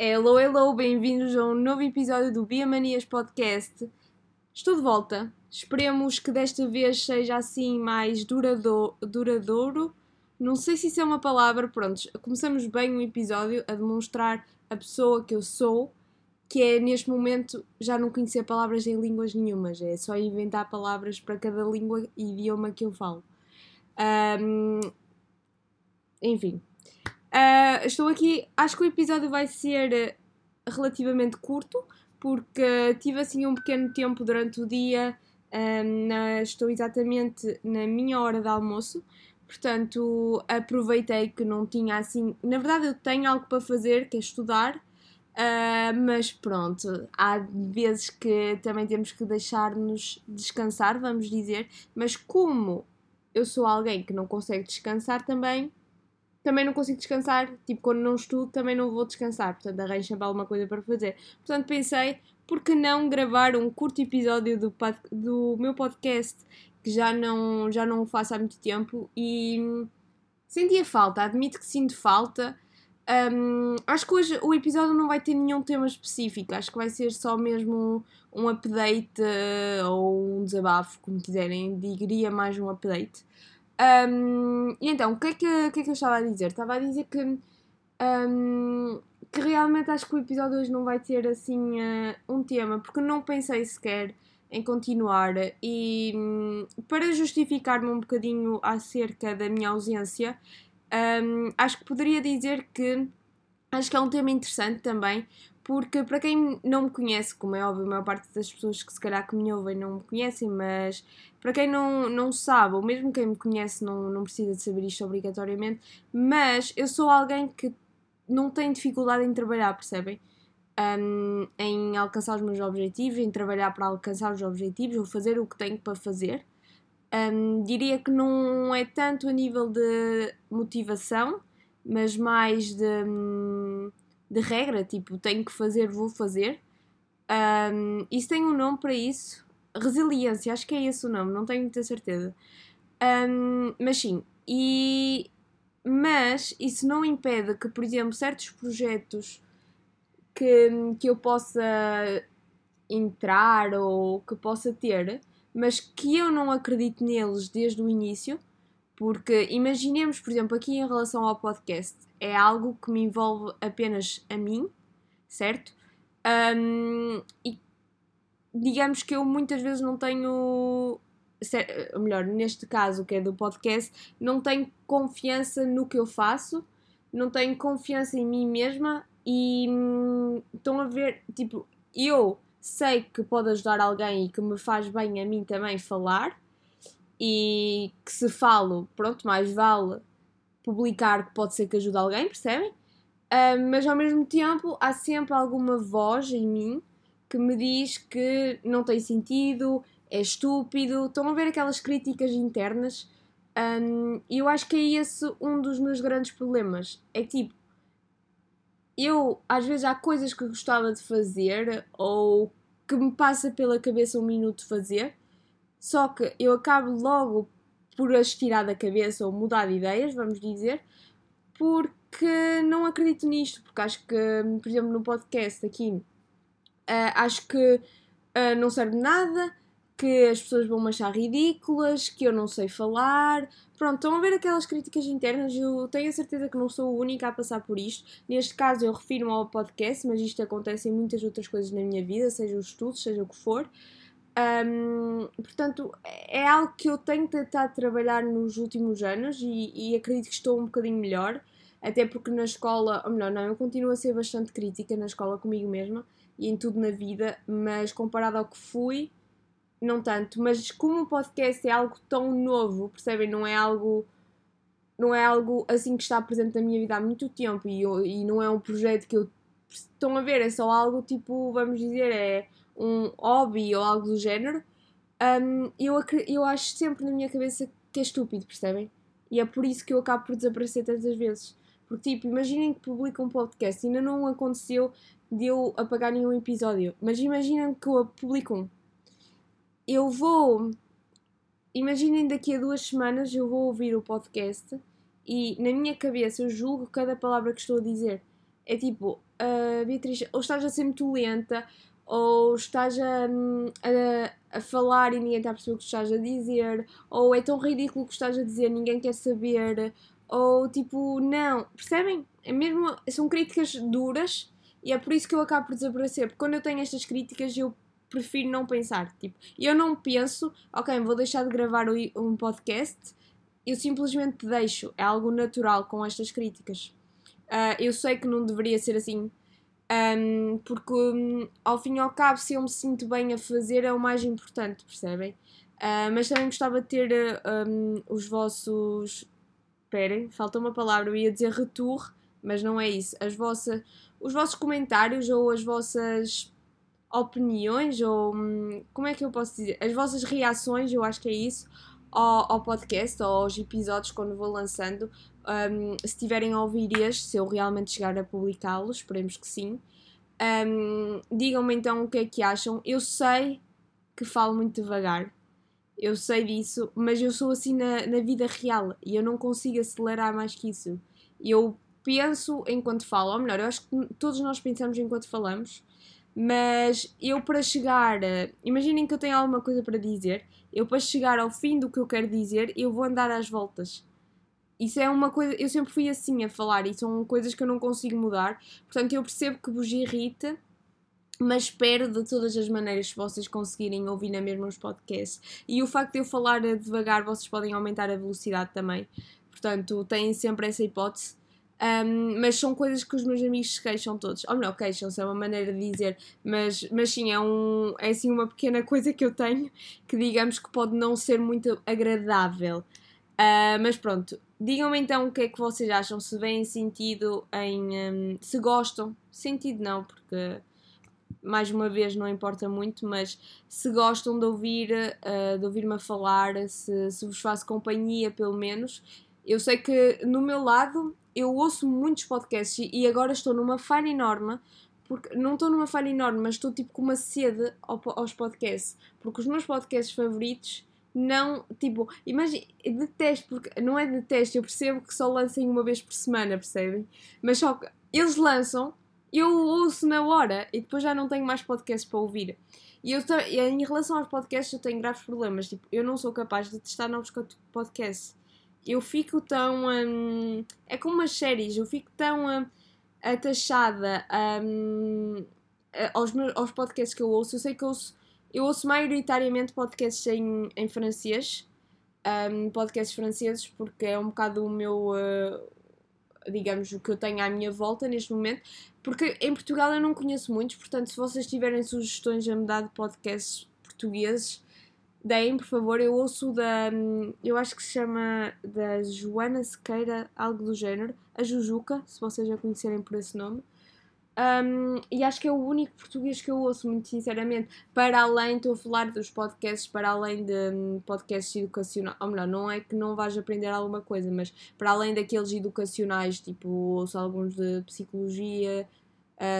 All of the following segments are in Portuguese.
Hello, hello, bem-vindos a um novo episódio do Bia Manias Podcast. Estou de volta. Esperemos que desta vez seja assim mais duradouro. Não sei se isso é uma palavra. Pronto, começamos bem o episódio a demonstrar a pessoa que eu sou, que é neste momento já não conhecer palavras em línguas nenhumas, é só inventar palavras para cada língua e idioma que eu falo. Um, enfim, Uh, estou aqui, acho que o episódio vai ser eh, relativamente curto, porque tive assim um pequeno tempo durante o dia, um, na, estou exatamente na minha hora de almoço, portanto aproveitei que não tinha assim. Na verdade, eu tenho algo para fazer, que é estudar, uh, mas pronto, há vezes que também temos que deixar-nos descansar, vamos dizer, mas como eu sou alguém que não consegue descansar também também não consigo descansar. Tipo, quando não estudo, também não vou descansar. Portanto, arranjo sempre alguma coisa para fazer. Portanto, pensei, por que não gravar um curto episódio do, do meu podcast que já não, já não faço há muito tempo e sentia falta, admito que sinto falta. Um, acho que hoje o episódio não vai ter nenhum tema específico, acho que vai ser só mesmo um, um update uh, ou um desabafo, como quiserem, diria mais um update. Um, e então, o que, é que, que é que eu estava a dizer? Estava a dizer que, um, que realmente acho que o episódio hoje não vai ter assim uh, um tema, porque não pensei sequer em continuar e um, para justificar-me um bocadinho acerca da minha ausência, acho que poderia dizer que acho que é um tema interessante também, porque para quem não me conhece, como é óbvio, a maior parte das pessoas que se calhar que me ouvem não me conhecem, mas para quem não, não sabe, ou mesmo quem me conhece não, não precisa de saber isto obrigatoriamente, mas eu sou alguém que não tem dificuldade em trabalhar, percebem? Um, em alcançar os meus objetivos, em trabalhar para alcançar os objetivos, ou fazer o que tenho para fazer. Um, diria que não é tanto a nível de motivação, mas mais de. Um, de regra, tipo, tenho que fazer, vou fazer. Um, isso tem um nome para isso. Resiliência, acho que é esse o nome, não tenho muita certeza. Um, mas sim, e mas isso não impede que, por exemplo, certos projetos que, que eu possa entrar ou que possa ter, mas que eu não acredito neles desde o início, porque imaginemos, por exemplo, aqui em relação ao podcast, é algo que me envolve apenas a mim, certo? Um, e digamos que eu muitas vezes não tenho. Ou melhor, neste caso que é do podcast, não tenho confiança no que eu faço, não tenho confiança em mim mesma e hum, estão a ver, tipo, eu sei que pode ajudar alguém e que me faz bem a mim também falar, e que se falo, pronto, mais vale publicar que pode ser que ajude alguém, percebem? Uh, mas ao mesmo tempo há sempre alguma voz em mim que me diz que não tem sentido, é estúpido. Estão a ver aquelas críticas internas? Um, e eu acho que é esse um dos meus grandes problemas. É tipo, eu às vezes há coisas que gostava de fazer ou que me passa pela cabeça um minuto de fazer só que eu acabo logo por as tirar da cabeça ou mudar de ideias, vamos dizer, porque não acredito nisto, porque acho que, por exemplo, no podcast aqui, uh, acho que uh, não serve nada, que as pessoas vão me achar ridículas, que eu não sei falar. Pronto, estão a ver aquelas críticas internas. Eu tenho a certeza que não sou a única a passar por isto. Neste caso, eu refiro-me ao podcast, mas isto acontece em muitas outras coisas na minha vida, seja os estudos, seja o que for. Um, portanto, é algo que eu tenho tentado trabalhar nos últimos anos e, e, acredito que estou um bocadinho melhor, até porque na escola, ou melhor, não, eu continuo a ser bastante crítica na escola comigo mesma e em tudo na vida, mas comparado ao que fui, não tanto. Mas como o podcast é algo tão novo, percebem? Não é algo. Não é algo assim que está presente na minha vida há muito tempo e, e não é um projeto que eu. Estão a ver, é só algo tipo, vamos dizer, é um hobby ou algo do género, um, eu, eu acho sempre na minha cabeça que é estúpido, percebem? E é por isso que eu acabo por desaparecer tantas vezes. Porque, tipo, imaginem que publicam um podcast, ainda não aconteceu de eu apagar nenhum episódio, mas imaginem que eu publico um. Eu vou. Imaginem daqui a duas semanas eu vou ouvir o podcast e na minha cabeça eu julgo cada palavra que estou a dizer. É tipo, uh, Beatriz, ou estás a ser muito lenta, ou estás a, a, a, falar e ninguém está a perceber o que estás a dizer, ou é tão ridículo o que estás a dizer, ninguém quer saber, ou tipo, não, percebem? É mesmo, são críticas duras e é por isso que eu acabo por desaparecer, porque quando eu tenho estas críticas eu prefiro não pensar, tipo, eu não penso, ok, vou deixar de gravar um podcast, eu simplesmente deixo, é algo natural com estas críticas. Uh, eu sei que não deveria ser assim, um, porque um, ao fim e ao cabo, se eu me sinto bem a fazer, é o mais importante, percebem? Uh, mas também gostava de ter um, os vossos. Esperem, falta uma palavra, eu ia dizer retour, mas não é isso. As vossas, os vossos comentários ou as vossas opiniões, ou hum, como é que eu posso dizer? As vossas reações, eu acho que é isso, ao, ao podcast ou aos episódios quando vou lançando. Um, se tiverem a ouvir este, se eu realmente chegar a publicá-los, esperemos que sim. Um, Digam-me então o que é que acham. Eu sei que falo muito devagar, eu sei disso, mas eu sou assim na, na vida real e eu não consigo acelerar mais que isso. Eu penso enquanto falo, ou melhor, eu acho que todos nós pensamos enquanto falamos, mas eu para chegar, imaginem que eu tenho alguma coisa para dizer, eu para chegar ao fim do que eu quero dizer, eu vou andar às voltas. Isso é uma coisa, eu sempre fui assim a falar e são coisas que eu não consigo mudar. Portanto, eu percebo que vos irrita, mas espero de todas as maneiras se vocês conseguirem ouvir na mesma os podcasts. E o facto de eu falar devagar, vocês podem aumentar a velocidade também. Portanto, têm sempre essa hipótese. Um, mas são coisas que os meus amigos se queixam todos. Ou não, queixam-se, é uma maneira de dizer, mas, mas sim, é, um, é assim uma pequena coisa que eu tenho que digamos que pode não ser muito agradável. Uh, mas pronto, digam-me então o que é que vocês acham, se veem sentido em. Um, se gostam, sentido não, porque mais uma vez não importa muito, mas se gostam de ouvir, uh, de ouvir-me a falar, se, se vos faço companhia pelo menos. Eu sei que no meu lado eu ouço muitos podcasts e agora estou numa falha enorme, porque não estou numa falha enorme, mas estou tipo com uma sede aos podcasts, porque os meus podcasts favoritos não, tipo, imagina, detesto, porque não é detesto, eu percebo que só lancem uma vez por semana, percebem? Mas só que eles lançam, eu ouço na hora e depois já não tenho mais podcasts para ouvir. E eu, em relação aos podcasts, eu tenho graves problemas. Tipo, eu não sou capaz de testar novos podcasts eu fico tão. Um, é como umas séries, eu fico tão um, atachada um, aos, meus, aos podcasts que eu ouço. Eu sei que eu ouço, eu ouço maioritariamente podcasts em, em francês, um, podcasts franceses, porque é um bocado o meu. Uh, digamos, o que eu tenho à minha volta neste momento, porque em Portugal eu não conheço muitos, portanto, se vocês tiverem sugestões a me dar de podcasts portugueses, deem, por favor. Eu ouço da. Eu acho que se chama da Joana Sequeira, algo do género. A Jujuca, se vocês já conhecerem por esse nome. Um, e acho que é o único português que eu ouço, muito sinceramente. Para além, estou a falar dos podcasts, para além de um, podcasts educacionais. Ou melhor, não é que não vais aprender alguma coisa, mas para além daqueles educacionais, tipo, ouço alguns de psicologia,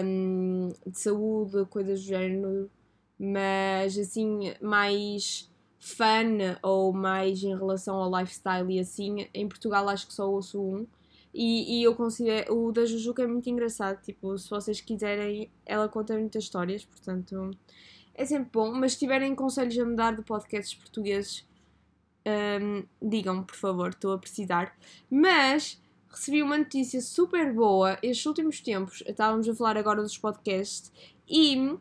um, de saúde, coisas do género. Mas assim, mais fun ou mais em relação ao lifestyle e assim, em Portugal acho que só ouço um. E, e eu considero. O da Jujuca é muito engraçado. Tipo, se vocês quiserem, ela conta muitas histórias, portanto é sempre bom. Mas se tiverem conselhos a me dar de podcasts portugueses, um, digam-me, por favor, estou a precisar. Mas recebi uma notícia super boa estes últimos tempos. Estávamos a falar agora dos podcasts e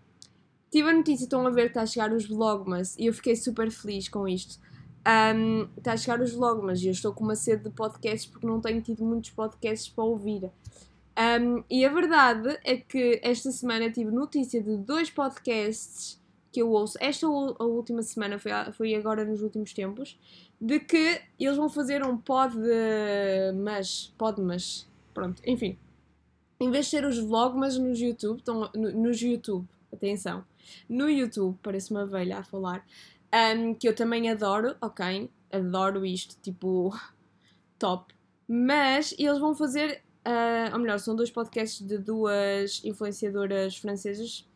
Tive a notícia, estão a ver, está a chegar os vlogmas e eu fiquei super feliz com isto. Um, está a chegar os vlogmas e eu estou com uma sede de podcasts porque não tenho tido muitos podcasts para ouvir. Um, e a verdade é que esta semana tive notícia de dois podcasts que eu ouço. Esta a última semana foi, foi agora nos últimos tempos. De que eles vão fazer um pod mas. Pod mas. Pronto, enfim. Em vez de ser os vlogmas nos YouTube, estão no, nos YouTube, atenção no YouTube, parece uma velha a falar, um, que eu também adoro, ok? Adoro isto, tipo, top. Mas eles vão fazer, uh, ou melhor, são dois podcasts de duas influenciadoras francesas.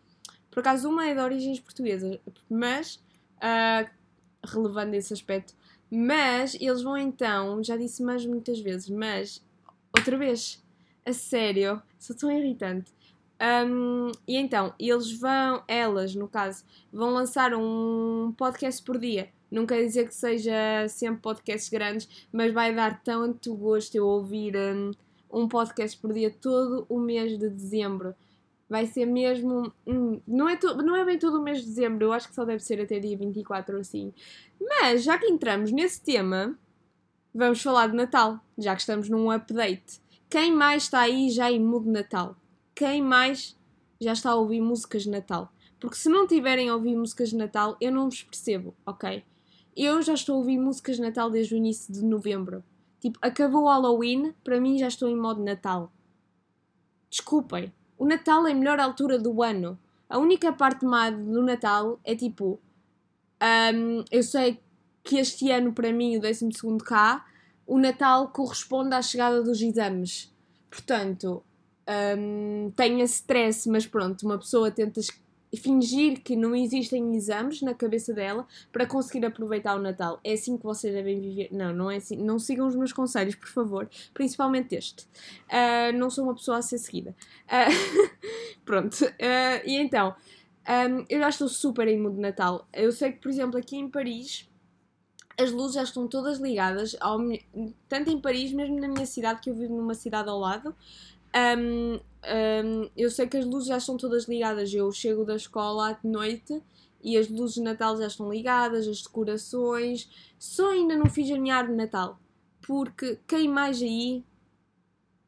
Por acaso, uma é de origens portuguesas, mas, uh, relevando esse aspecto, mas eles vão então, já disse mais muitas vezes, mas, outra vez, a sério, sou tão irritante Um, e então, eles vão, elas no caso, vão lançar um podcast por dia. Não quer dizer que seja sempre podcasts grandes, mas vai dar tanto gosto eu ouvir um, um podcast por dia todo o mês de dezembro. Vai ser mesmo. Hum, não, é to, não é bem todo o mês de dezembro, eu acho que só deve ser até dia 24 ou assim. Mas já que entramos nesse tema, vamos falar de Natal, já que estamos num update. Quem mais está aí já em mood Natal? Quem mais já está a ouvir músicas de Natal. Porque se não tiverem a ouvir músicas de Natal, eu não vos percebo, ok? Eu já estou a ouvir músicas de Natal desde o início de novembro. Tipo, acabou o Halloween, para mim já estou em modo Natal. Desculpem, o Natal é a melhor altura do ano. A única parte má do Natal é tipo. Um, eu sei que este ano, para mim, o 12 K, o Natal corresponde à chegada dos exames. Portanto, um, tenha stress, mas pronto, uma pessoa tenta fingir que não existem exames na cabeça dela para conseguir aproveitar o Natal. É assim que vocês devem viver. Não, não é assim. Não sigam os meus conselhos, por favor. Principalmente este. Uh, não sou uma pessoa a ser seguida. Uh, pronto. Uh, e então, um, eu já estou super mood de Natal. Eu sei que, por exemplo, aqui em Paris. As luzes já estão todas ligadas, ao, tanto em Paris, mesmo na minha cidade, que eu vivo numa cidade ao lado, um, um, eu sei que as luzes já estão todas ligadas. Eu chego da escola à noite e as luzes de Natal já estão ligadas, as decorações. Só ainda não fiz a minha árvore de Natal. Porque quem mais aí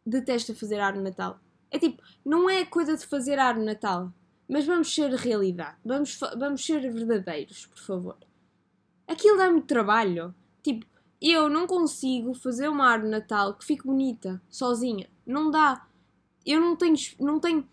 detesta fazer árvore de Natal? É tipo, não é coisa de fazer árvore de Natal. Mas vamos ser realidade. Vamos, vamos ser verdadeiros, por favor. Aquilo dá-me trabalho. Tipo, eu não consigo fazer uma árvore de Natal que fique bonita, sozinha. Não dá eu não tenho, não tenho,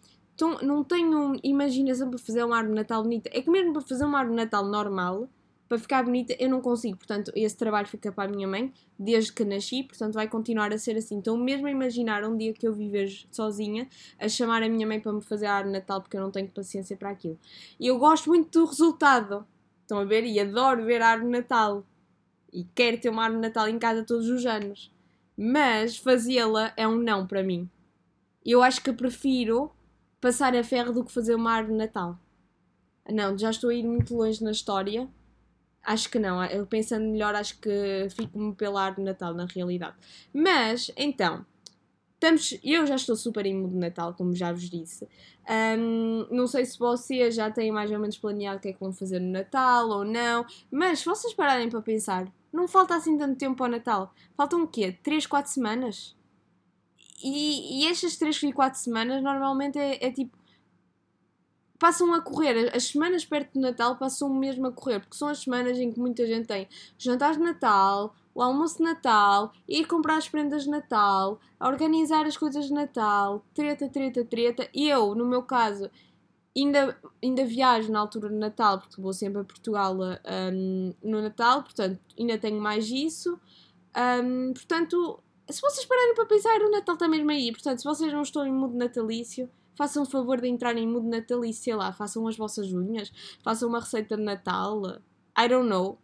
não tenho imaginação para fazer uma árvore Natal bonita. É que mesmo para fazer uma árvore Natal normal, para ficar bonita, eu não consigo. Portanto, esse trabalho fica para a minha mãe desde que nasci, portanto, vai continuar a ser assim. Então, mesmo a imaginar um dia que eu viver sozinha, a chamar a minha mãe para me fazer a árvore Natal, porque eu não tenho paciência para aquilo. E eu gosto muito do resultado. Estão a ver? E adoro ver a árvore Natal. E quero ter uma árvore Natal em casa todos os anos. Mas fazê-la é um não para mim eu acho que prefiro passar a ferro do que fazer uma árvore de Natal. Não, já estou a ir muito longe na história. Acho que não. Eu pensando melhor, acho que fico-me pela árvore de Natal, na realidade. Mas, então, estamos, eu já estou super mood de Natal, como já vos disse. Um, não sei se vocês já têm mais ou menos planeado o que é que vão fazer no Natal ou não, mas se vocês pararem para pensar, não falta assim tanto tempo ao Natal. Faltam o quê? 3, 4 semanas? E, e estas 3 e 4 semanas normalmente é, é, tipo. Passam a correr, as semanas perto do Natal passam mesmo a correr, porque são as semanas em que muita gente tem jantares de Natal, o almoço de Natal, ir comprar as prendas de Natal, organizar as coisas de Natal, treta, treta, treta. E eu, no meu caso, ainda, ainda viajo na altura de Natal, porque vou sempre a Portugal um, no Natal, portanto, ainda tenho mais isso. Um, portanto, se vocês pararem para pensar, o Natal está mesmo aí. Portanto, se vocês não estão em mood natalício, façam o favor de entrar em mood natalício, sei lá, façam as vossas unhas, façam uma receita de Natal. I don't know.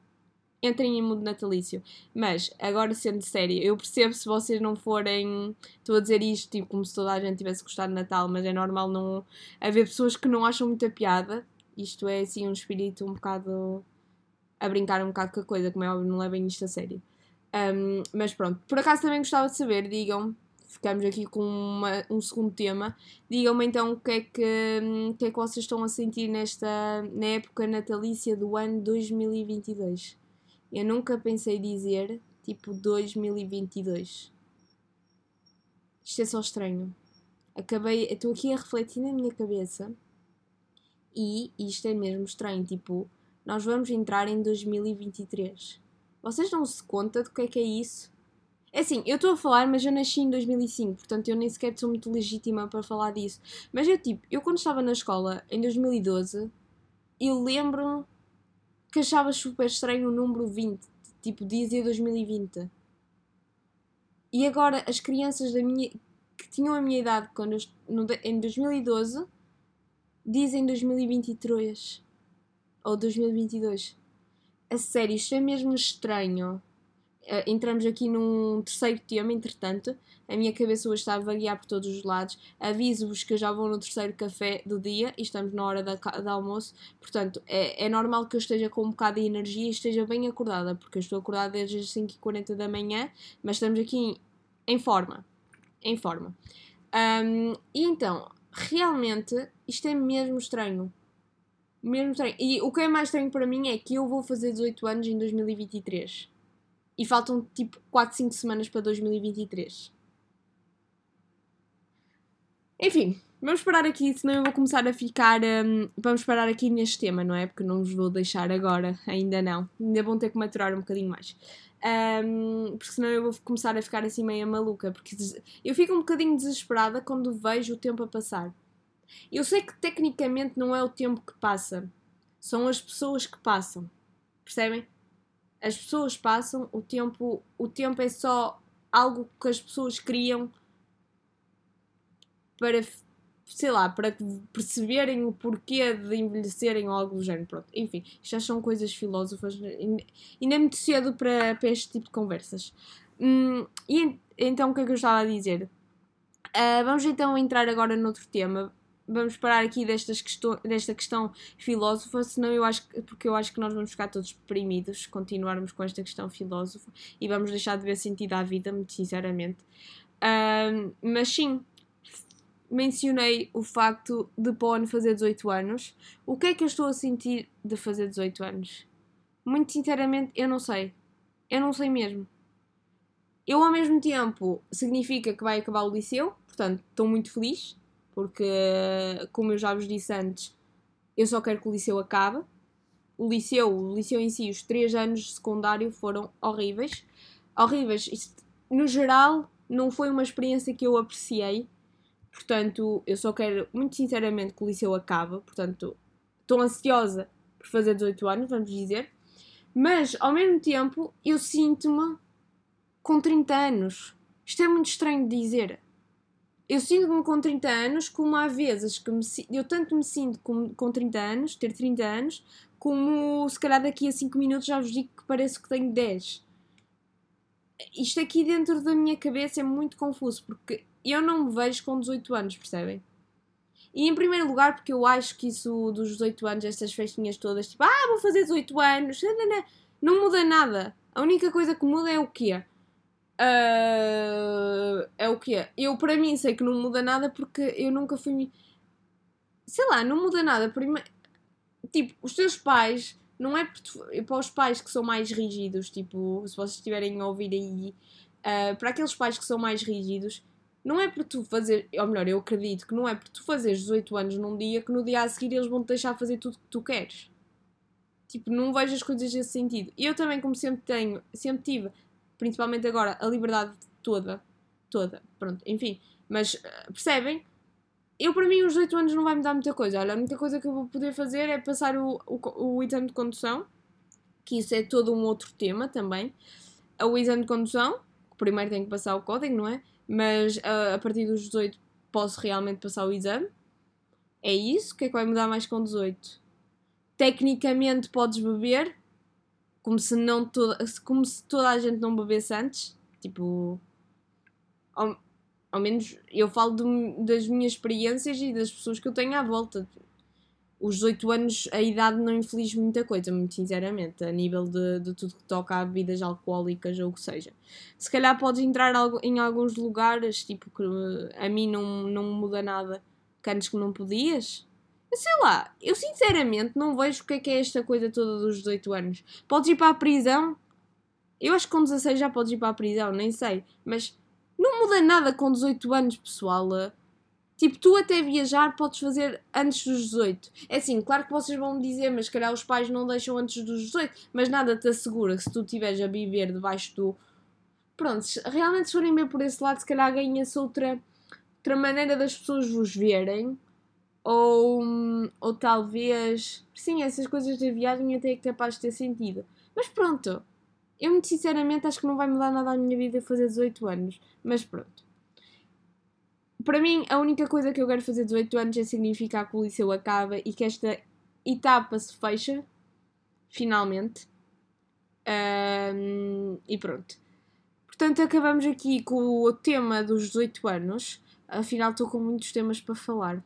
Entrem em mood natalício. Mas, agora sendo sério, eu percebo se vocês não forem. Estou a dizer isto tipo, como se toda a gente tivesse gostado de Natal, mas é normal não haver pessoas que não acham muita piada. Isto é assim um espírito um bocado a brincar um bocado com a coisa, como é óbvio, não levem isto a sério. Um, mas pronto, por acaso também gostava de saber, digam ficamos aqui com uma, um segundo tema. Digam-me então o que, é que, o que é que vocês estão a sentir nesta na época natalícia do ano 2022. Eu nunca pensei dizer tipo 2022. Isto é só estranho. Acabei, estou aqui a refletir na minha cabeça e isto é mesmo estranho. Tipo, nós vamos entrar em 2023. Vocês dão-se conta do que é que é isso? É assim, eu estou a falar, mas eu nasci em 2005, portanto eu nem sequer sou muito legítima para falar disso. Mas eu, tipo, eu quando estava na escola, em 2012, eu lembro que achava super estranho o número 20, tipo, dizia 2020. E agora as crianças da minha, que tinham a minha idade quando eu, no, em 2012 dizem 2023 ou 2022. A sério, isto é mesmo estranho. Uh, entramos aqui num terceiro tema, entretanto. A minha cabeça hoje está a vaguear por todos os lados. Aviso-vos que eu já vou no terceiro café do dia e estamos na hora da almoço. Portanto, é, é normal que eu esteja com um bocado de energia e esteja bem acordada, porque eu estou acordada desde as 5h40 da manhã, mas estamos aqui em, em forma. Em forma. Um, e então, realmente, isto é mesmo estranho. Mesmo estranho. E o que é mais estranho para mim é que eu vou fazer 18 anos em 2023 e faltam tipo 4, 5 semanas para 2023. Enfim, vamos parar aqui, senão eu vou começar a ficar. Um, vamos parar aqui neste tema, não é? Porque não vos vou deixar agora, ainda não. Ainda vão ter que maturar um bocadinho mais. Um, porque senão eu vou começar a ficar assim meio maluca. Porque eu fico um bocadinho desesperada quando vejo o tempo a passar. Eu sei que tecnicamente não é o tempo que passa, são as pessoas que passam. Percebem? as pessoas passam, o tempo, o tempo é só algo que as pessoas criam para, sei lá, para perceberem o porquê de envelhecerem ou algo do género. Pronto, enfim, já são coisas filósofas e nem muito cedo para, para este tipo de conversas. Hum, e então o que é que eu estava a dizer? Uh, vamos então entrar agora noutro tema vamos parar aqui destas desta questão filósofa, senão eu acho que, porque eu acho que nós vamos ficar todos deprimidos continuarmos com esta questão filósofa e vamos deixar de ver sentido à vida, muito sinceramente. Uh, mas sim, mencionei o facto de Pone fazer 18 anos. O que é que eu estou a sentir de fazer 18 anos? Muito sinceramente, eu não sei. Eu não sei mesmo. Eu, ao mesmo tempo, significa que vai acabar o liceu, portanto, estou muito feliz porque, como eu já vos disse antes, eu só quero que o liceu acabe. O liceu, o liceu em si, os três anos de secundário foram horríveis. Horríveis. Isto, no geral, não foi uma experiência que eu apreciei. Portanto, eu só quero, muito sinceramente, que o liceu acabe. Portanto, estou ansiosa por fazer 18 anos, vamos dizer. Mas, ao mesmo tempo, eu sinto-me com 30 anos. Isto é muito estranho de dizer eu sinto-me com 30 anos, como há vezes que me, eu tanto me sinto com, com 30 anos, ter 30 anos, como se calhar daqui a 5 minutos já vos digo que parece que tenho 10. Isto aqui dentro da minha cabeça é muito confuso, porque eu não me vejo com 18 anos, percebem? E em primeiro lugar, porque eu acho que isso dos 18 anos, estas festinhas todas, tipo, ah, vou fazer 18 anos, não muda nada. A única coisa que muda é o quê? Uh, é o que é. Eu, para mim, sei que não muda nada porque eu nunca fui. Sei lá, não muda nada. Prime... Tipo, os teus pais, não é para os pais que são mais rígidos, tipo, se vocês estiverem a ouvir aí, uh, para aqueles pais que são mais rígidos, não é por tu fazer, ou melhor, eu acredito que não é por tu fazeres 18 anos num dia que no dia a seguir eles vão te deixar fazer tudo que tu queres. Tipo, não vejo as coisas nesse sentido. E eu também, como sempre tenho, sempre tive principalmente agora, a liberdade toda, toda, pronto, enfim, mas uh, percebem? Eu, para mim, os 18 anos não vai mudar muita coisa. Olha, a única coisa que eu vou poder fazer é passar o, o, o exame de condução, que isso é todo um outro tema também. O exame de condução, primeiro tenho que passar o código, não é? Mas uh, a partir dos 18 posso realmente passar o exame. É isso. O que é que vai mudar mais com 18? Tecnicamente podes beber, como se não toda, como se toda a gente não bebesse antes. Tipo, ao, ao menos eu falo de, das minhas experiências e das pessoas que eu tenho à volta. Os 18 anos, a idade não infeliz muita coisa, muito sinceramente, a nível de, de tudo que toca a bebidas alcoólicas ou o que seja. Se calhar podes entrar em alguns lugares, tipo, que a mim não, não muda nada, que antes que não podias, Sei lá, eu sinceramente não vejo o que é que é esta coisa toda dos 18 anos. Podes ir para a prisão? Eu acho que com 16 já podes ir para a prisão, nem sei. Mas não muda nada com 18 anos, pessoal. Tipo, tu até viajar podes fazer antes dos 18. É assim, claro que vocês vão me dizer, mas calhar os pais não deixam antes dos 18. Mas nada te assegura que se tu estiveres a viver debaixo do. Pronto, realmente se forem ver por esse lado, se calhar ganha-se outra, outra maneira das pessoas vos verem ou, ou talvez. Sim, essas coisas da viagem até é capaz de ter sentido. Mas pronto, eu muito sinceramente acho que não vai mudar nada a minha vida fazer 18 anos. Mas pronto. Para mim, a única coisa que eu quero fazer 18 anos é significar que o liceu acaba e que esta etapa se fecha, finalmente. Um, e pronto. Portanto, acabamos aqui com o tema dos 18 anos. Afinal, estou com muitos temas para falar.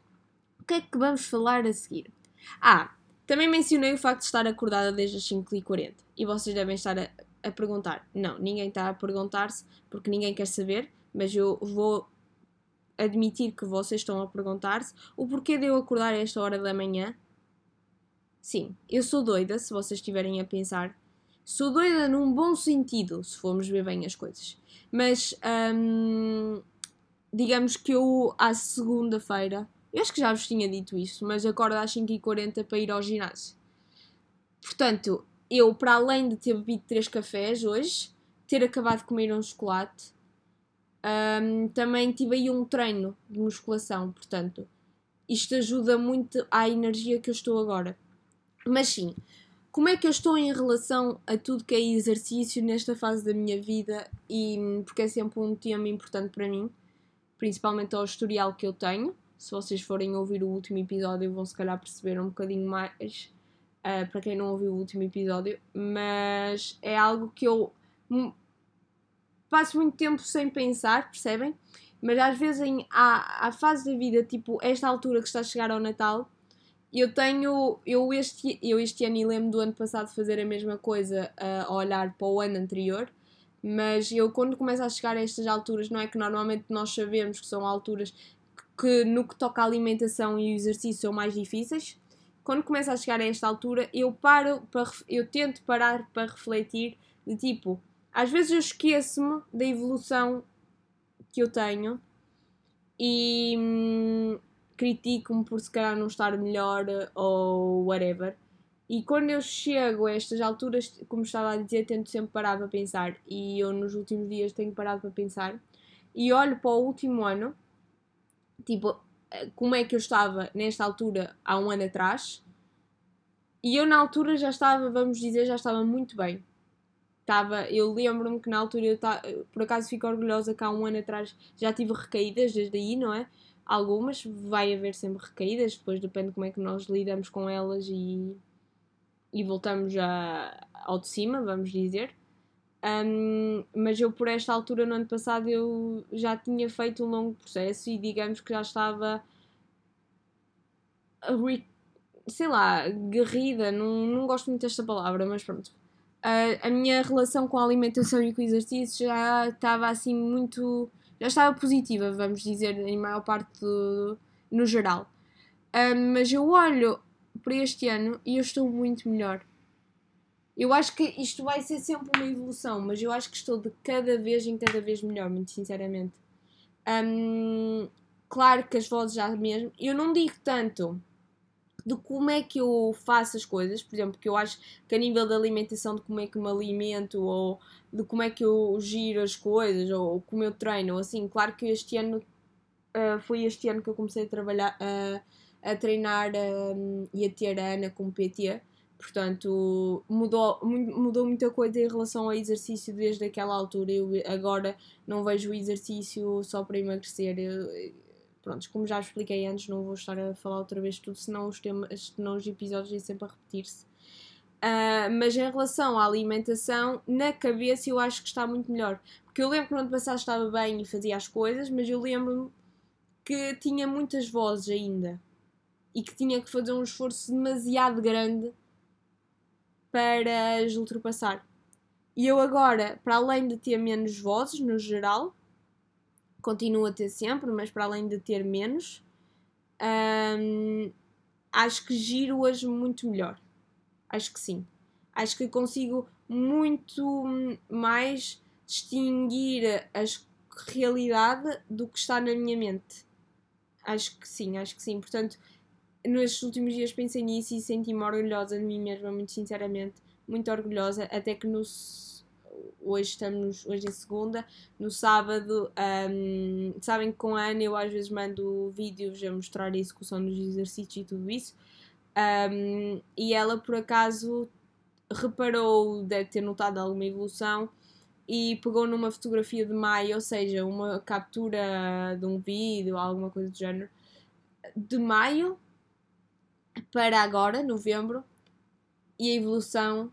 Que é que vamos falar a seguir? Ah, também mencionei o facto de estar acordada desde as 5h40. E vocês devem estar a, a perguntar. Não, ninguém está a perguntar-se porque ninguém quer saber, mas eu vou admitir que vocês estão a perguntar-se o porquê de eu acordar a esta hora da manhã. Sim, eu sou doida, se vocês estiverem a pensar. Sou doida num bom sentido, se formos ver bem as coisas. Mas, hum, digamos que eu, à segunda-feira, eu acho que já vos tinha dito isso, mas acordo às 5h40 para ir ao ginásio. Portanto, eu, para além de ter bebido 3 cafés hoje, ter acabado de comer um chocolate, um, também tive aí um treino de musculação. Portanto, isto ajuda muito à energia que eu estou agora. Mas sim, como é que eu estou em relação a tudo que é exercício nesta fase da minha vida e porque é sempre um tema importante para mim, principalmente ao historial que eu tenho. Se vocês forem ouvir o último episódio, vão se calhar perceber um bocadinho mais uh, para quem não ouviu o último episódio, mas é algo que eu passo muito tempo sem pensar, percebem? Mas às vezes em, há, há fase da vida, tipo esta altura que está a chegar ao Natal, eu tenho, eu este, eu este ano e lembro do ano passado fazer a mesma coisa uh, a olhar para o ano anterior, mas eu quando começo a chegar a estas alturas, não é que normalmente nós sabemos que são alturas que no que toca à alimentação e o exercício são mais difíceis. Quando começa a chegar a esta altura, eu paro para, eu tento parar para refletir de tipo, às vezes eu esqueço-me da evolução que eu tenho e hum, critico-me por se calhar não estar melhor ou whatever. E quando eu chego a estas alturas, como estava a dizer, tento sempre parar para pensar. E eu nos últimos dias tenho parado para pensar. E olho para o último ano tipo, eh, como é que eu estava nesta altura há um ano atrás. E eu na altura já estava, vamos dizer, já estava muito bem. Estava, eu lembro-me que na altura eu estava, por acaso fico orgulhosa que há um ano atrás já tive recaídas desde aí, não é? Algumas, vai haver sempre recaídas, depois depende de como é que nós lidamos com elas e, e voltamos a, ao de cima, vamos dizer. Um, mas eu por esta altura no ano passado eu já tinha feito um longo processo e digamos que já estava sei lá, guerrida, não, não gosto muito desta palavra, mas pronto. Uh, a minha relação com a alimentação e com o exercício já estava assim muito. já estava positiva, vamos dizer, em maior parte do, no geral. Mas eu olho para este ano e eu estou muito melhor. Eu acho que isto vai ser sempre uma evolução, mas eu acho que estou de cada vez em cada vez melhor, muito sinceramente. Um, claro que as vozes já mesmo. Eu não digo tanto de como é que eu faço as coisas, por exemplo, que eu acho que a nível da alimentação, de como é que me alimento, ou de como é que eu giro as coisas, ou como eu treino, assim, claro que este ano uh, foi este ano que eu comecei a trabalhar, uh, a treinar e a ter a Ana como PT. Portanto, mudou, mudou muita coisa em relação ao exercício desde aquela altura. Eu agora não vejo o exercício só para emagrecer. Eu, pronto, como já expliquei antes, não vou estar a falar outra vez tudo, senão os, temas, senão os episódios vêm sempre a repetir-se. Uh, mas em relação à alimentação, na cabeça eu acho que está muito melhor. Porque eu lembro que no ano passado estava bem e fazia as coisas, mas eu lembro-me que tinha muitas vozes ainda e que tinha que fazer um esforço demasiado grande para as ultrapassar. E eu agora, para além de ter menos vozes no geral, continuo a ter sempre, mas para além de ter menos, hum, acho que giro-as muito melhor. Acho que sim. Acho que consigo muito mais distinguir a realidade do que está na minha mente. Acho que sim, acho que sim. Portanto, nestes últimos dias pensei nisso e senti-me orgulhosa de mim mesma, muito sinceramente, muito orgulhosa, até que hoje estamos, hoje é segunda, no sábado, um, sabem que com a Ana eu às vezes mando vídeos a mostrar a execução dos exercícios e tudo isso, um, e ela por acaso reparou, deve ter notado alguma evolução, e pegou numa fotografia de maio, ou seja, uma captura de um vídeo, alguma coisa do género, de maio, para agora, novembro, e a evolução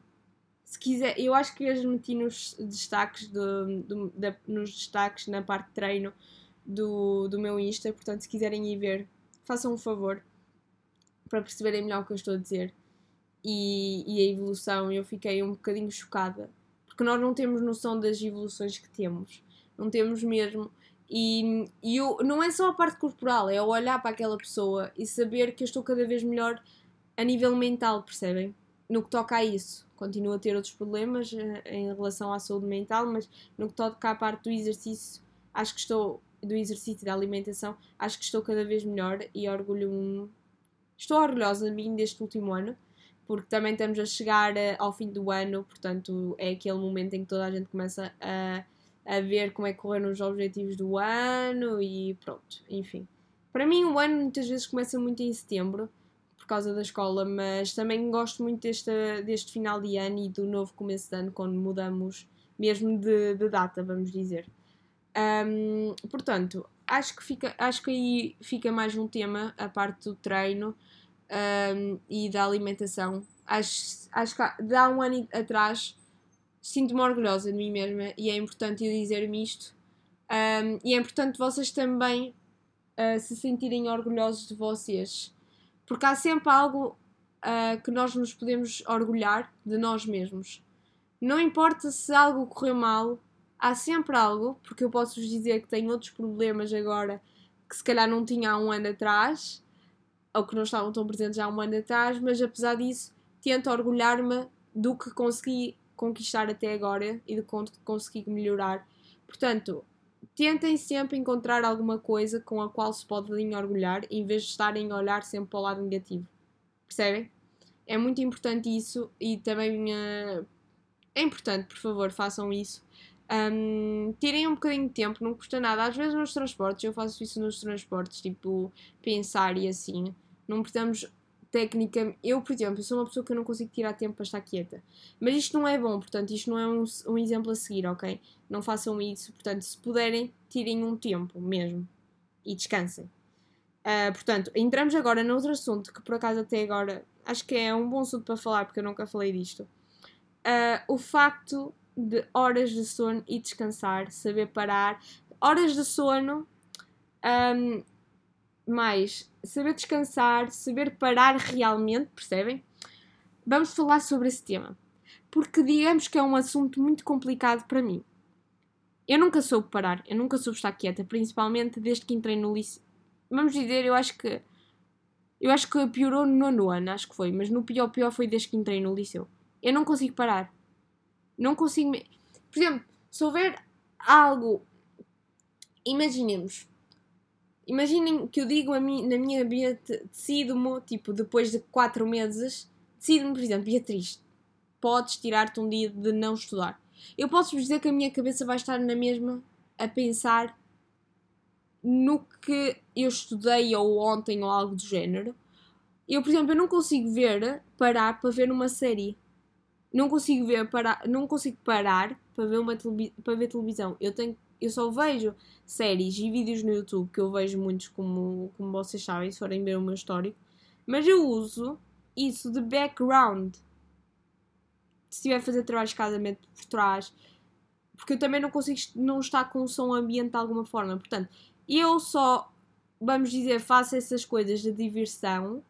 Se quiser, eu acho que as meti nos destaques, do, do, da, nos destaques na parte de treino do, do meu Insta, portanto, se quiserem ir ver, façam um favor para perceberem melhor o que eu estou a dizer e, e a evolução. Eu fiquei um bocadinho chocada porque nós não temos noção das evoluções que temos, não temos mesmo. E, e eu, não é só a parte corporal, é olhar para aquela pessoa e saber que eu estou cada vez melhor a nível mental, percebem? No que toca a isso. Continuo a ter outros problemas uh, em relação à saúde mental, mas no que toca à parte do exercício, acho que estou do exercício e da alimentação, acho que estou cada vez melhor e orgulho-me. Estou orgulhosa de mim deste último ano, porque também estamos a chegar uh, ao fim do ano, portanto é aquele momento em que toda a gente começa a, a ver como é que correram os objetivos do ano e pronto, enfim. Para mim o ano muitas vezes começa muito em setembro, por causa da escola, mas também gosto muito deste, deste final de ano e do novo começo de ano, quando mudamos mesmo de, de data, vamos dizer. Um, portanto, acho que, fica, acho que aí fica mais um tema, a parte do treino um, e da alimentação. Acho, acho que há um ano atrás sinto-me orgulhosa de mim mesma e é importante eu dizer-me isto. Um, e é importante vocês também uh, se sentirem orgulhosos de vocês, porque há sempre algo uh, que nós nos podemos orgulhar de nós mesmos. Não importa se algo correu mal, há sempre algo, porque eu posso vos dizer que tenho outros problemas agora que se calhar não tinha há um ano atrás, ou que não estavam tão presentes há um ano atrás, mas apesar disso, tento orgulhar-me do que consegui conquistar até agora e do que consegui melhorar. Portanto, tentem sempre encontrar alguma coisa com a qual se podem orgulhar, em vez de estarem a olhar sempre para o lado negativo. Percebem? É muito importante isso e também uh, é importante, por favor, façam isso um, tirem um bocadinho de tempo, não custa nada. Às vezes nos transportes, eu faço isso nos transportes, tipo, pensar e assim. Não precisamos técnica. Eu, por exemplo, sou uma pessoa que eu não consigo tirar tempo para estar quieta. Mas isto não é bom, portanto, isto não é um, um exemplo a seguir, ok? Não façam isso. Portanto, se puderem, tirem um tempo mesmo e descansem. Uh, portanto, entramos agora noutro assunto que por acaso até agora acho que é um bom assunto para falar porque eu nunca falei disto. Uh, o facto de horas de sono e descansar, saber parar. Horas de sono, um, mais saber descansar, saber parar realmente, percebem? Vamos falar sobre esse tema. Porque digamos que é um assunto muito complicado para mim. Eu nunca soube parar, eu nunca soube estar quieta, principalmente desde que entrei no liceu. Vamos dizer, eu acho que. Eu acho que piorou no nono ano, acho que foi, mas no pior, pior foi desde que entrei no liceu. Eu não consigo parar. Não consigo. Me... Por exemplo, se houver algo. Imaginemos. Imaginem que eu digo a na minha vida, decido-me, tipo, depois de 4 meses, decido-me, por exemplo, Beatriz, podes tirar-te um dia de não estudar. Eu posso-vos dizer que a minha cabeça vai estar na mesma a pensar no que eu estudei ou ontem ou algo do género. Eu, por exemplo, eu não consigo ver, parar para ver uma série não consigo ver para não consigo parar para ver uma para ver televisão. Eu tenho eu só vejo séries e vídeos no YouTube que eu vejo muitos como como vocês sabem, se forem ver o meu histórico, mas eu uso isso de background. Se estiver a fazer trabalhos de casamento por trás, porque eu também não consigo não estar com som ambiente de alguma forma. Portanto, eu só, vamos dizer, faço essas coisas de diversão,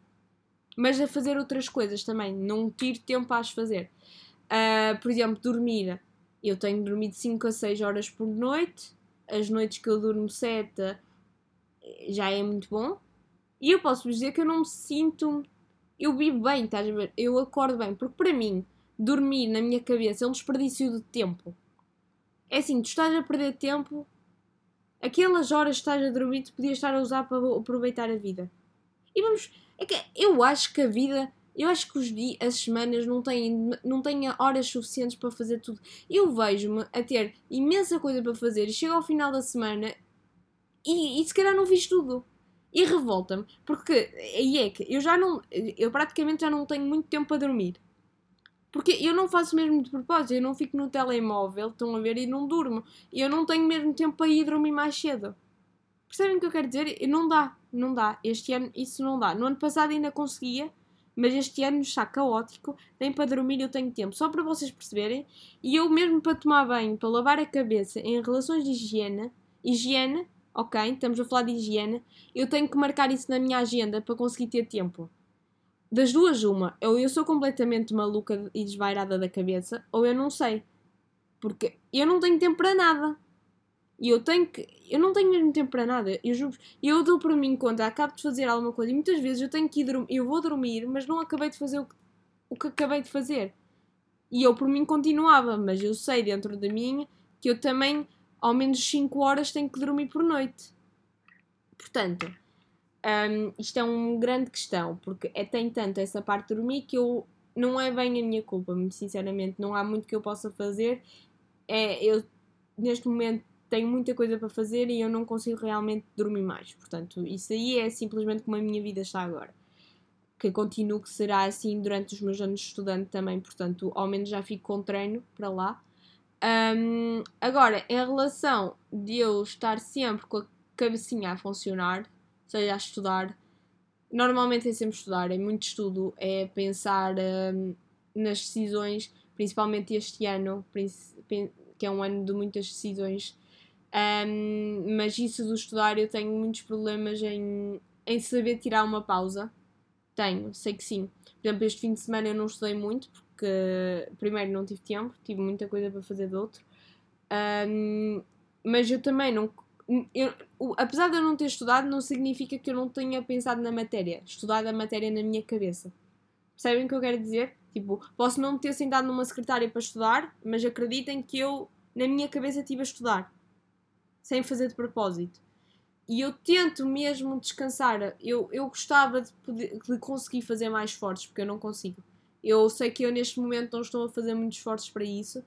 mas a fazer outras coisas também. Não tiro tempo a as fazer. Uh, por exemplo, dormir. Eu tenho dormido 5 a 6 horas por noite. As noites que eu durmo 7 já é muito bom. E eu posso vos dizer que eu não me sinto. Eu vivo bem, estás a ver? Eu acordo bem. Porque para mim, dormir na minha cabeça é um desperdício de tempo. É assim, tu estás a perder tempo. Aquelas horas que estás a dormir, tu podias estar a usar para aproveitar a vida. E vamos. É que eu acho que a vida eu acho que os dias, as semanas não têm, não têm horas suficientes para fazer tudo. Eu vejo-me a ter imensa coisa para fazer e chego ao final da semana e, e se calhar não fiz tudo. E revolta-me, porque aí é que eu já não, eu praticamente já não tenho muito tempo para dormir. Porque eu não faço mesmo de propósito, eu não fico no telemóvel, estão a ver, e não durmo. E eu não tenho mesmo tempo para ir dormir mais cedo. Percebem o que eu quero dizer? Não dá, não dá. Este ano isso não dá. No ano passado ainda conseguia, mas este ano está caótico, nem para dormir eu tenho tempo, só para vocês perceberem, e eu mesmo para tomar banho, para lavar a cabeça em relações de higiene, higiene, ok, estamos a falar de higiene, eu tenho que marcar isso na minha agenda para conseguir ter tempo. Das duas, uma, ou eu sou completamente maluca e desvairada da cabeça, ou eu não sei. Porque eu não tenho tempo para nada. E eu tenho que. Eu não tenho mesmo tempo para nada. Eu juro. Eu dou por mim conta, acabo de fazer alguma coisa e muitas vezes eu tenho que ir dormir. Eu vou dormir, mas não acabei de fazer o que, o que acabei de fazer. E eu por mim continuava, mas eu sei dentro de mim que eu também, ao menos 5 horas, tenho que dormir por noite. Portanto, um, isto é uma grande questão, porque é, tem tanto essa parte de dormir que eu. Não é bem a minha culpa, sinceramente. Não há muito que eu possa fazer. É, eu, neste momento, tenho muita coisa para fazer e eu não consigo realmente dormir mais. Portanto, isso aí é simplesmente como a minha vida está agora. Que continuo que será assim durante os meus anos de estudante também, portanto, ao menos já fico com treino para lá. Um, agora, em relação de eu estar sempre com a cabecinha a funcionar, seja a estudar, normalmente é sempre estudar, é muito estudo, é pensar um, nas decisões, principalmente este ano, que é um ano de muitas decisões um, mas isso do estudar eu tenho muitos problemas em, em saber tirar uma pausa. Tenho, sei que sim. Por exemplo, este fim de semana eu não estudei muito porque primeiro não tive tempo, tive muita coisa para fazer de outro. Um, mas eu também não. Eu, apesar de eu não ter estudado, não significa que eu não tenha pensado na matéria, estudado a matéria na minha cabeça. Percebem o que eu quero dizer? Tipo, posso não ter sentado numa secretária para estudar, mas acreditem que eu, na minha cabeça, estive a estudar sem fazer de propósito. E eu tento mesmo descansar. Eu, eu gostava de, poder, de conseguir fazer mais esforços, porque eu não consigo. Eu sei que eu neste momento não estou a fazer muitos esforços para isso.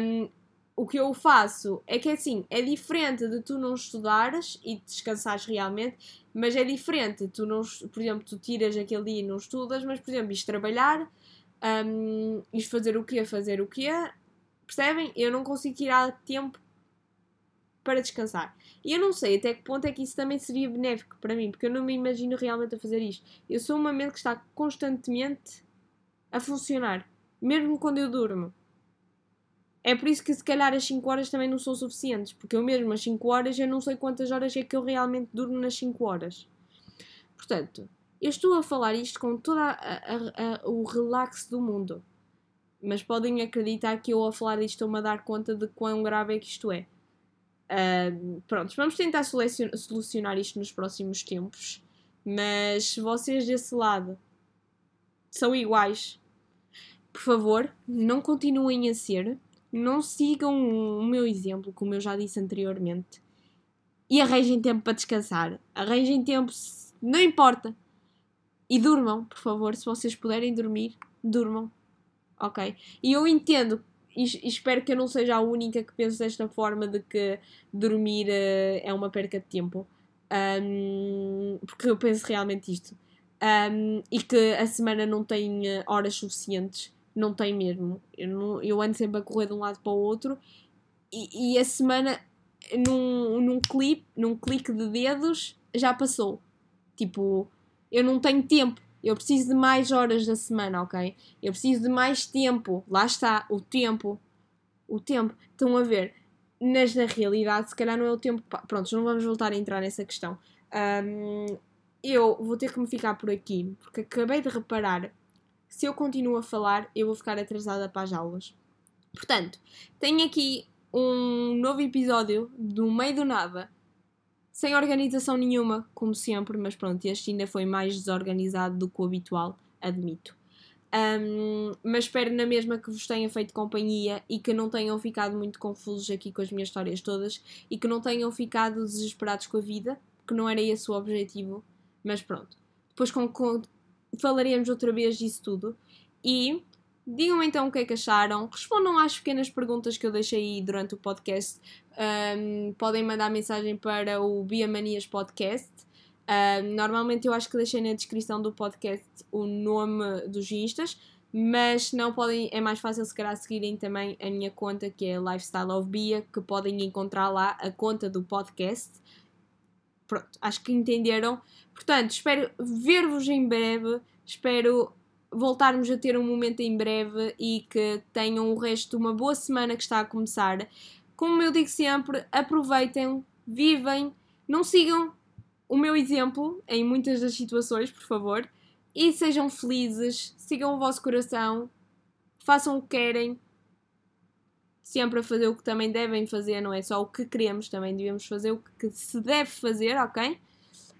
Um, o que eu faço é que assim, é diferente de tu não estudares e descansares realmente, mas é diferente, tu não, por exemplo, tu tiras aquele dia e não estudas, mas por exemplo, isto trabalhar, um, isto fazer o que fazer o que percebem? Eu não consigo tirar tempo para descansar. E eu não sei até que ponto é que isso também seria benéfico para mim, porque eu não me imagino realmente a fazer isto. Eu sou uma mente que está constantemente a funcionar, mesmo quando eu durmo. É por isso que se calhar as 5 horas também não são suficientes, porque eu mesmo as 5 horas eu não sei quantas horas é que eu realmente durmo nas 5 horas. Portanto, eu estou a falar isto com todo o relax do mundo. Mas podem acreditar que eu a falar isto estou-me a dar conta de quão grave é que isto é. Pronto, vamos tentar solucionar isto nos próximos tempos. Mas vocês desse lado são iguais, por favor, não continuem a ser. Não sigam o meu exemplo, como eu já disse anteriormente. E arranjem tempo para descansar. Arranjem tempo, não importa. E durmam, por favor, se vocês puderem dormir, durmam. Ok? E eu entendo e, espero que eu não seja a única que pense desta forma de que dormir uh, é uma perca de tempo. Um, porque eu penso realmente isto. Um, e que a semana não tem uh, horas suficientes. Não tem mesmo. Eu, não, eu ando sempre a correr de um lado para o outro e, e a semana, num, num, clip, num clique de dedos, já passou. Tipo, eu não tenho tempo eu preciso de mais horas da semana, ok? Eu preciso de mais tempo. Lá está, o tempo. O tempo. Estão a ver? Mas na realidade, se calhar não é o tempo. Pronto, não vamos voltar a entrar nessa questão. Um, eu vou ter que me ficar por aqui, porque acabei de reparar. Se eu continuo a falar, eu vou ficar atrasada para as aulas. Portanto, tenho aqui um novo episódio do meio do nada sem organização nenhuma, como sempre, mas pronto, este ainda foi mais desorganizado do que o habitual, admito. Um, mas espero na mesma que vos tenha feito companhia e que não tenham ficado muito confusos aqui com as minhas histórias todas e que não tenham ficado desesperados com a vida, que não era esse o objetivo, mas pronto. Depois com, com, falaremos outra vez disso tudo e Digam então o que é que acharam, respondam às pequenas perguntas que eu deixei aí durante o podcast. Um, podem mandar mensagem para o Biamanias Podcast. Um, normalmente eu acho que deixei na descrição do podcast o nome dos instas, mas se não podem, é mais fácil se calhar seguirem também a minha conta que é Lifestyle of Bia, que podem encontrar lá a conta do podcast. pronto, acho que entenderam. Portanto, espero ver-vos em breve, espero voltarmos a ter um momento em breve e que tenham o resto de uma boa semana que está a começar. Como eu digo sempre, aproveitem, vivem, não sigam o meu exemplo em muitas das situações, por favor, e sejam felizes, sigam o vosso coração, façam o que querem, sempre a fazer o que também devem fazer, não é só o que queremos, também devemos fazer o que se deve fazer, ok?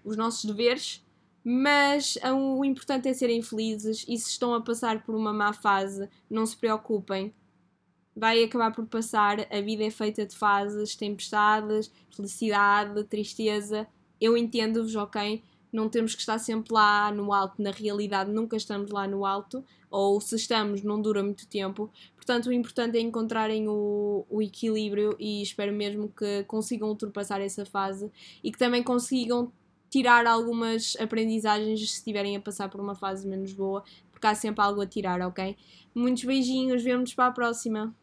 Os nossos deveres, mas o importante é serem felizes e se estão a passar por uma má fase, não se preocupem. Vai acabar por passar, a vida é feita de fases, tempestades, felicidade, tristeza. Eu entendo-vos, ok? Não temos que estar sempre lá no alto, na realidade nunca estamos lá no alto, ou se estamos, não dura muito tempo. Portanto, o importante é encontrarem o, o equilíbrio e espero mesmo que consigam ultrapassar essa fase e que também consigam tirar algumas aprendizagens se estiverem a passar por uma fase menos boa, porque há sempre algo a tirar, ok? Muitos beijinhos, vemo-nos para a próxima.